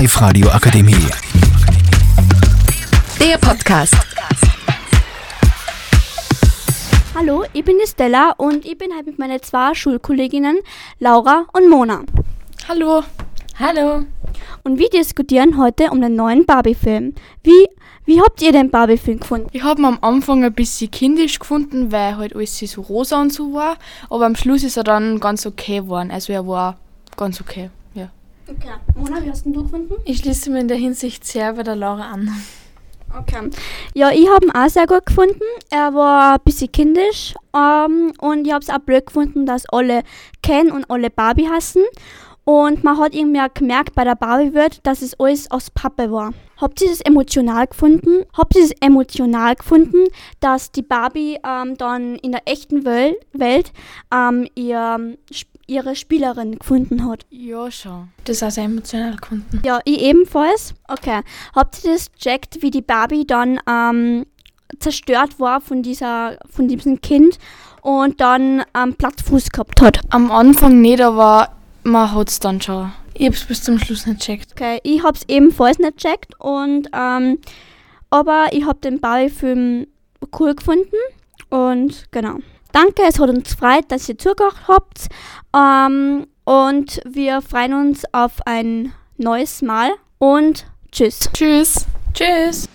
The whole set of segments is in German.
Live-Radio Akademie. Der Podcast. Hallo, ich bin die Stella und ich bin halt mit meinen zwei Schulkolleginnen Laura und Mona. Hallo. Hallo. Und wir diskutieren heute um den neuen Barbie-Film. Wie, wie habt ihr den Barbie-Film gefunden? Ich habe ihn am Anfang ein bisschen kindisch gefunden, weil halt alles so rosa und so war. Aber am Schluss ist er dann ganz okay geworden. Also er war ganz okay. Okay. Mona, wie hast du gefunden? Ich schließe mir in der Hinsicht sehr bei der Laura an. Okay. Ja, ich habe ihn auch sehr gut gefunden. Er war ein bisschen kindisch ähm, und ich habe es auch blöd gefunden, dass alle Ken und alle Barbie hassen. Und man hat irgendwie auch gemerkt bei der Barbie-Welt, dass es alles aus Pappe war. Habt ihr das emotional gefunden? Habt ihr es emotional gefunden, dass die Barbie ähm, dann in der echten Wel Welt ähm, ihr, ihre Spielerin gefunden hat? Ja, schon. Das ist auch sehr emotional gefunden. Ja, ich ebenfalls. Okay. Habt ihr das checkt, wie die Barbie dann ähm, zerstört war von dieser, von diesem Kind und dann ähm, Plattfuß gehabt hat? Am Anfang nicht, aber man hat es dann schon. Ich hab's bis zum Schluss nicht checkt. Okay, ich hab's ebenfalls nicht checkt und ähm, aber ich hab den Barbie-Film cool gefunden und genau. Danke, es hat uns gefreut, dass ihr zugehört habt ähm, und wir freuen uns auf ein neues Mal und tschüss. Tschüss. Tschüss.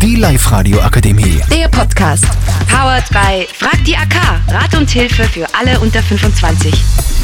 Die Live-Radio Akademie. Der Podcast. Powered by Frag die AK. Rat und Hilfe für alle unter 25.